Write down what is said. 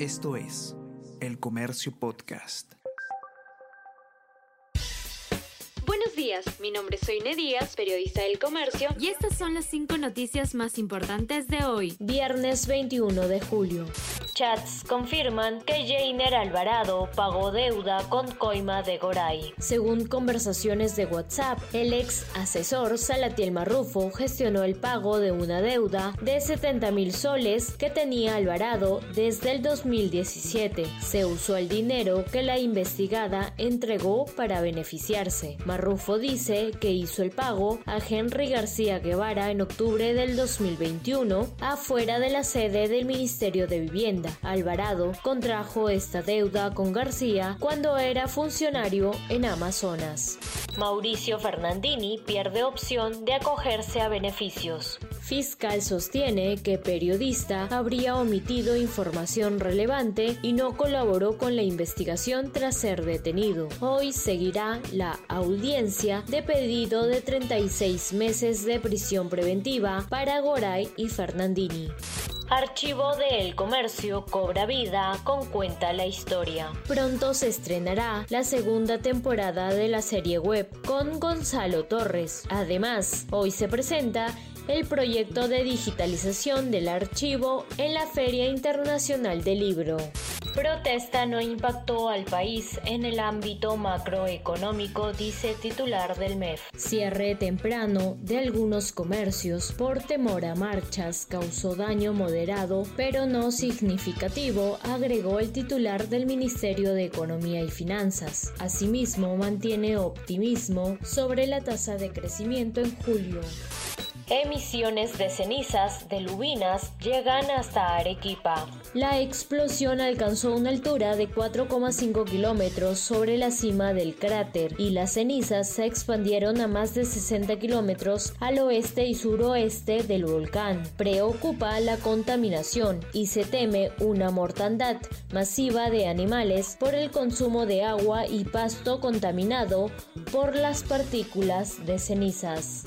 Esto es El Comercio Podcast. Buenos días, mi nombre es Soine Díaz, periodista del Comercio, y estas son las cinco noticias más importantes de hoy, viernes 21 de julio. Chats confirman que Jainer Alvarado pagó deuda con coima de Goray. Según conversaciones de WhatsApp, el ex asesor Salatiel Marrufo gestionó el pago de una deuda de 70 mil soles que tenía Alvarado desde el 2017. Se usó el dinero que la investigada entregó para beneficiarse. Marrufo dice que hizo el pago a Henry García Guevara en octubre del 2021 afuera de la sede del Ministerio de Vivienda Alvarado contrajo esta deuda con García cuando era funcionario en Amazonas. Mauricio Fernandini pierde opción de acogerse a beneficios. Fiscal sostiene que periodista habría omitido información relevante y no colaboró con la investigación tras ser detenido. Hoy seguirá la audiencia de pedido de 36 meses de prisión preventiva para Goray y Fernandini. Archivo de El Comercio cobra vida con Cuenta la Historia. Pronto se estrenará la segunda temporada de la serie web con Gonzalo Torres. Además, hoy se presenta el proyecto de digitalización del archivo en la Feria Internacional del Libro. Protesta no impactó al país en el ámbito macroeconómico, dice titular del MEF. Cierre temprano de algunos comercios por temor a marchas causó daño moderado, pero no significativo, agregó el titular del Ministerio de Economía y Finanzas. Asimismo, mantiene optimismo sobre la tasa de crecimiento en julio. Emisiones de cenizas de lubinas llegan hasta Arequipa. La explosión alcanzó una altura de 4,5 kilómetros sobre la cima del cráter y las cenizas se expandieron a más de 60 kilómetros al oeste y suroeste del volcán. Preocupa la contaminación y se teme una mortandad masiva de animales por el consumo de agua y pasto contaminado por las partículas de cenizas.